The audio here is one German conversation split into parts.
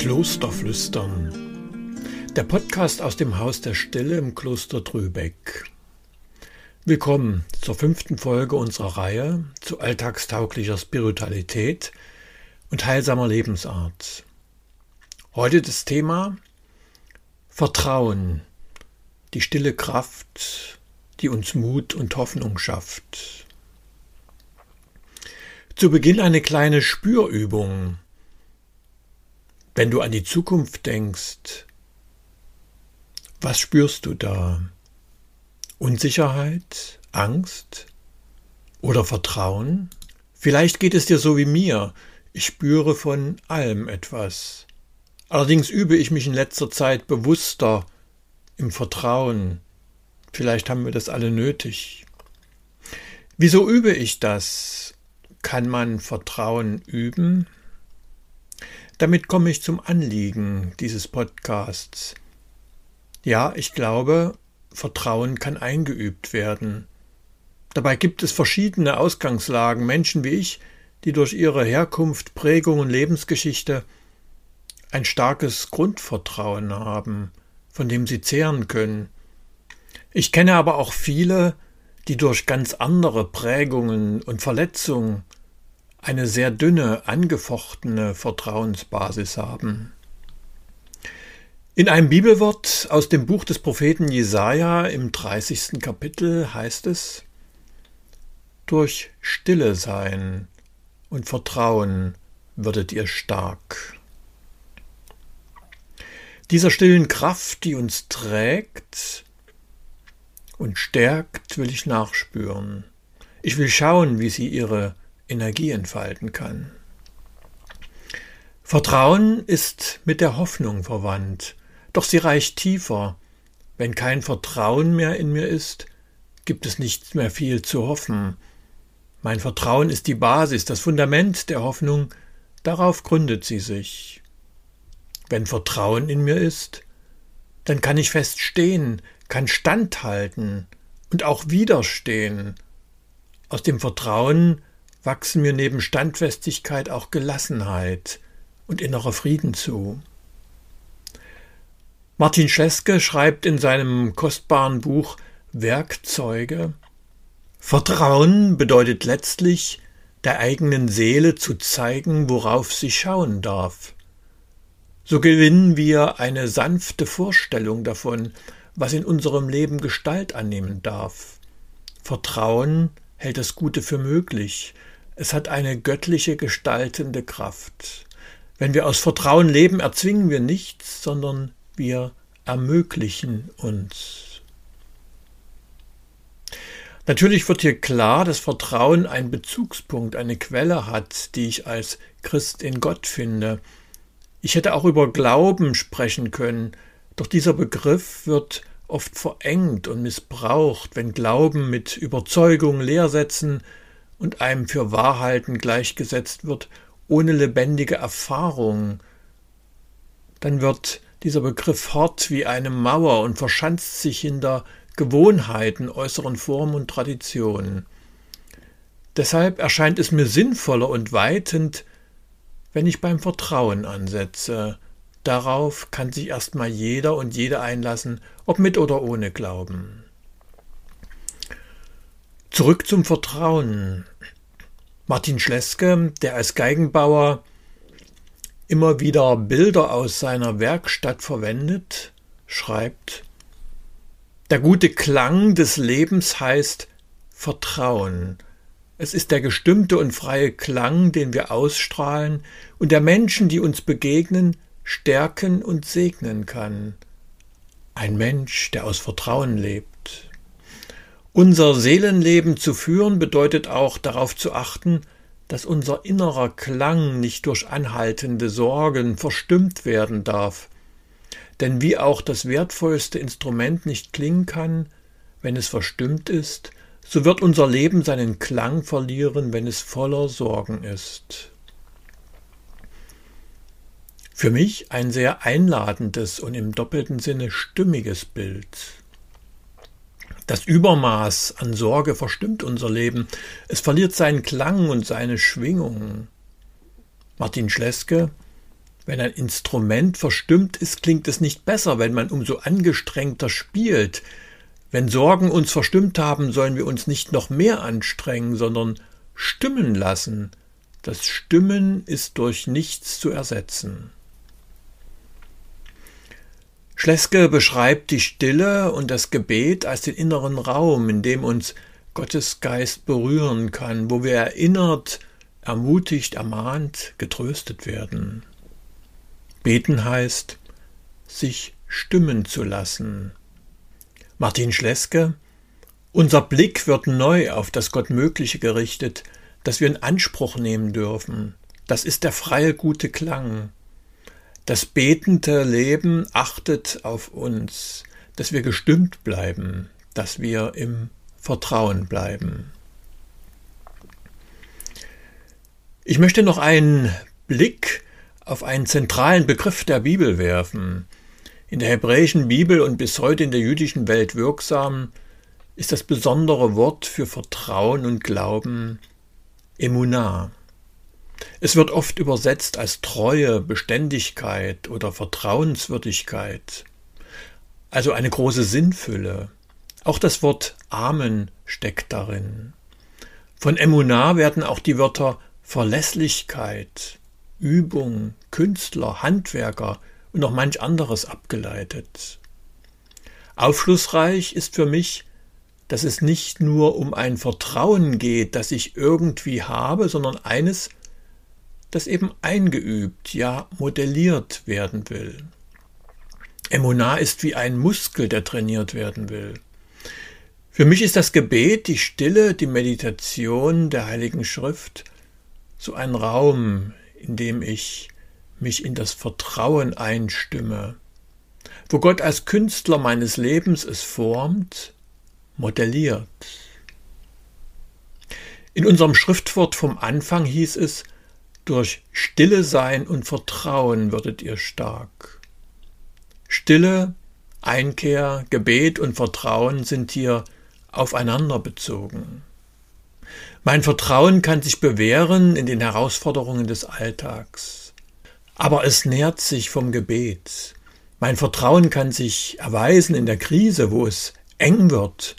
Klosterflüstern. Der Podcast aus dem Haus der Stille im Kloster Trübeck. Willkommen zur fünften Folge unserer Reihe zu alltagstauglicher Spiritualität und heilsamer Lebensart. Heute das Thema Vertrauen, die stille Kraft, die uns Mut und Hoffnung schafft. Zu Beginn eine kleine Spürübung. Wenn du an die Zukunft denkst, was spürst du da? Unsicherheit, Angst oder Vertrauen? Vielleicht geht es dir so wie mir. Ich spüre von allem etwas. Allerdings übe ich mich in letzter Zeit bewusster im Vertrauen. Vielleicht haben wir das alle nötig. Wieso übe ich das? Kann man Vertrauen üben? Damit komme ich zum Anliegen dieses Podcasts. Ja, ich glaube, Vertrauen kann eingeübt werden. Dabei gibt es verschiedene Ausgangslagen, Menschen wie ich, die durch ihre Herkunft, Prägung und Lebensgeschichte ein starkes Grundvertrauen haben, von dem sie zehren können. Ich kenne aber auch viele, die durch ganz andere Prägungen und Verletzungen eine sehr dünne, angefochtene Vertrauensbasis haben. In einem Bibelwort aus dem Buch des Propheten Jesaja im 30. Kapitel heißt es: Durch Stille sein und Vertrauen würdet ihr stark. Dieser stillen Kraft, die uns trägt und stärkt, will ich nachspüren. Ich will schauen, wie sie ihre Energie entfalten kann. Vertrauen ist mit der Hoffnung verwandt, doch sie reicht tiefer. Wenn kein Vertrauen mehr in mir ist, gibt es nicht mehr viel zu hoffen. Mein Vertrauen ist die Basis, das Fundament der Hoffnung, darauf gründet sie sich. Wenn Vertrauen in mir ist, dann kann ich fest stehen, kann standhalten und auch widerstehen. Aus dem Vertrauen wachsen mir neben Standfestigkeit auch Gelassenheit und innerer Frieden zu. Martin Scheske schreibt in seinem kostbaren Buch Werkzeuge Vertrauen bedeutet letztlich, der eigenen Seele zu zeigen, worauf sie schauen darf. So gewinnen wir eine sanfte Vorstellung davon, was in unserem Leben Gestalt annehmen darf. Vertrauen hält das Gute für möglich, es hat eine göttliche gestaltende Kraft. Wenn wir aus Vertrauen leben, erzwingen wir nichts, sondern wir ermöglichen uns. Natürlich wird hier klar, dass Vertrauen einen Bezugspunkt, eine Quelle hat, die ich als Christ in Gott finde. Ich hätte auch über Glauben sprechen können, doch dieser Begriff wird oft verengt und missbraucht, wenn Glauben mit Überzeugung, Lehrsätzen und einem für Wahrhalten gleichgesetzt wird, ohne lebendige Erfahrung, dann wird dieser Begriff hart wie eine Mauer und verschanzt sich hinter Gewohnheiten, äußeren Formen und Traditionen. Deshalb erscheint es mir sinnvoller und weitend, wenn ich beim Vertrauen ansetze. Darauf kann sich erstmal jeder und jede einlassen, ob mit oder ohne Glauben. Zurück zum Vertrauen. Martin Schleske, der als Geigenbauer immer wieder Bilder aus seiner Werkstatt verwendet, schreibt, der gute Klang des Lebens heißt Vertrauen. Es ist der gestimmte und freie Klang, den wir ausstrahlen und der Menschen, die uns begegnen, stärken und segnen kann. Ein Mensch, der aus Vertrauen lebt. Unser Seelenleben zu führen bedeutet auch darauf zu achten, dass unser innerer Klang nicht durch anhaltende Sorgen verstimmt werden darf. Denn wie auch das wertvollste Instrument nicht klingen kann, wenn es verstimmt ist, so wird unser Leben seinen Klang verlieren, wenn es voller Sorgen ist. Für mich ein sehr einladendes und im doppelten Sinne stimmiges Bild. Das Übermaß an Sorge verstimmt unser Leben. Es verliert seinen Klang und seine Schwingung. Martin Schleske Wenn ein Instrument verstimmt ist, klingt es nicht besser, wenn man umso angestrengter spielt. Wenn Sorgen uns verstimmt haben, sollen wir uns nicht noch mehr anstrengen, sondern stimmen lassen. Das Stimmen ist durch nichts zu ersetzen. Schleske beschreibt die Stille und das Gebet als den inneren Raum, in dem uns Gottes Geist berühren kann, wo wir erinnert, ermutigt, ermahnt, getröstet werden. Beten heißt, sich stimmen zu lassen. Martin Schleske Unser Blick wird neu auf das Gottmögliche gerichtet, das wir in Anspruch nehmen dürfen. Das ist der freie gute Klang. Das betende Leben achtet auf uns, dass wir gestimmt bleiben, dass wir im Vertrauen bleiben. Ich möchte noch einen Blick auf einen zentralen Begriff der Bibel werfen. In der hebräischen Bibel und bis heute in der jüdischen Welt wirksam ist das besondere Wort für Vertrauen und Glauben Emunah. Es wird oft übersetzt als Treue, Beständigkeit oder Vertrauenswürdigkeit, also eine große Sinnfülle. Auch das Wort Amen steckt darin. Von Emunah werden auch die Wörter Verlässlichkeit, Übung, Künstler, Handwerker und noch manch anderes abgeleitet. Aufschlussreich ist für mich, dass es nicht nur um ein Vertrauen geht, das ich irgendwie habe, sondern eines, das eben eingeübt, ja modelliert werden will. Emunah ist wie ein Muskel, der trainiert werden will. Für mich ist das Gebet, die Stille, die Meditation der Heiligen Schrift so ein Raum, in dem ich mich in das Vertrauen einstimme, wo Gott als Künstler meines Lebens es formt, modelliert. In unserem Schriftwort vom Anfang hieß es, durch Stille sein und Vertrauen würdet ihr stark. Stille, Einkehr, Gebet und Vertrauen sind hier aufeinander bezogen. Mein Vertrauen kann sich bewähren in den Herausforderungen des Alltags. Aber es nährt sich vom Gebet. Mein Vertrauen kann sich erweisen in der Krise, wo es eng wird.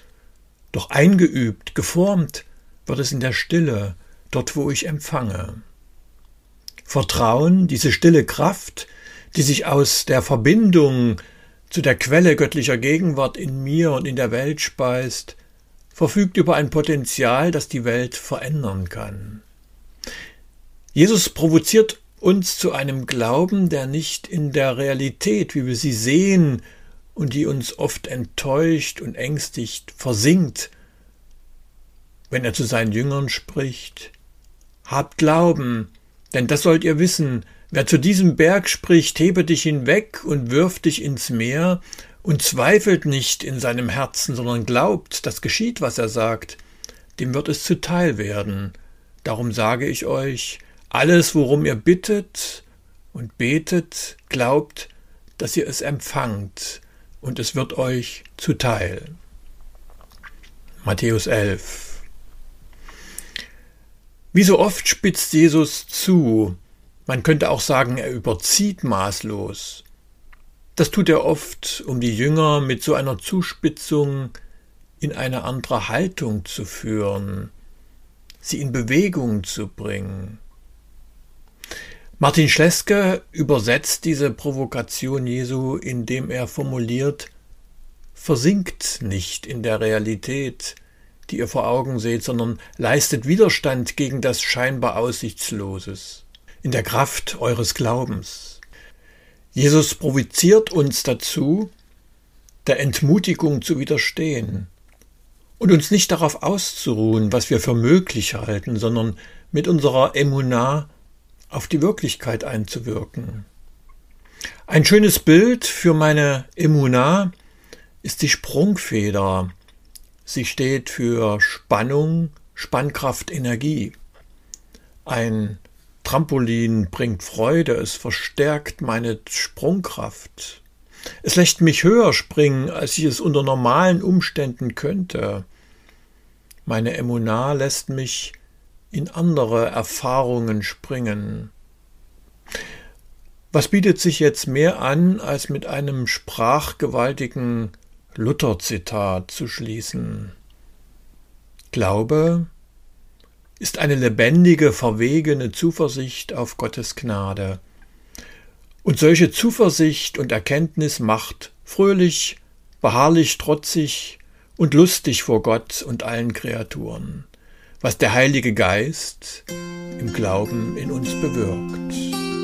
Doch eingeübt, geformt wird es in der Stille, dort wo ich empfange. Vertrauen, diese stille Kraft, die sich aus der Verbindung zu der Quelle göttlicher Gegenwart in mir und in der Welt speist, verfügt über ein Potenzial, das die Welt verändern kann. Jesus provoziert uns zu einem Glauben, der nicht in der Realität, wie wir sie sehen und die uns oft enttäuscht und ängstigt, versinkt, wenn er zu seinen Jüngern spricht. Habt Glauben, denn das sollt ihr wissen, wer zu diesem Berg spricht, hebe dich hinweg und wirf dich ins Meer, und zweifelt nicht in seinem Herzen, sondern glaubt, dass geschieht, was er sagt, dem wird es zuteil werden. Darum sage ich euch, alles, worum ihr bittet und betet, glaubt, dass ihr es empfangt, und es wird euch zuteil. Matthäus 11 wie so oft spitzt Jesus zu. Man könnte auch sagen, er überzieht maßlos. Das tut er oft, um die Jünger mit so einer Zuspitzung in eine andere Haltung zu führen, sie in Bewegung zu bringen. Martin Schleske übersetzt diese Provokation Jesu, indem er formuliert, versinkt nicht in der Realität, die ihr vor Augen seht, sondern leistet Widerstand gegen das scheinbar Aussichtsloses, in der Kraft eures Glaubens. Jesus provoziert uns dazu, der Entmutigung zu widerstehen und uns nicht darauf auszuruhen, was wir für möglich halten, sondern mit unserer Emunah auf die Wirklichkeit einzuwirken. Ein schönes Bild für meine Emunah ist die Sprungfeder, Sie steht für Spannung, Spannkraft, Energie. Ein Trampolin bringt Freude, es verstärkt meine Sprungkraft. Es lässt mich höher springen, als ich es unter normalen Umständen könnte. Meine Emunah lässt mich in andere Erfahrungen springen. Was bietet sich jetzt mehr an, als mit einem sprachgewaltigen Luther-Zitat zu schließen? Glaube ist eine lebendige, verwegene Zuversicht auf Gottes Gnade. Und solche Zuversicht und Erkenntnis macht fröhlich, beharrlich, trotzig und lustig vor Gott und allen Kreaturen, was der Heilige Geist im Glauben in uns bewirkt.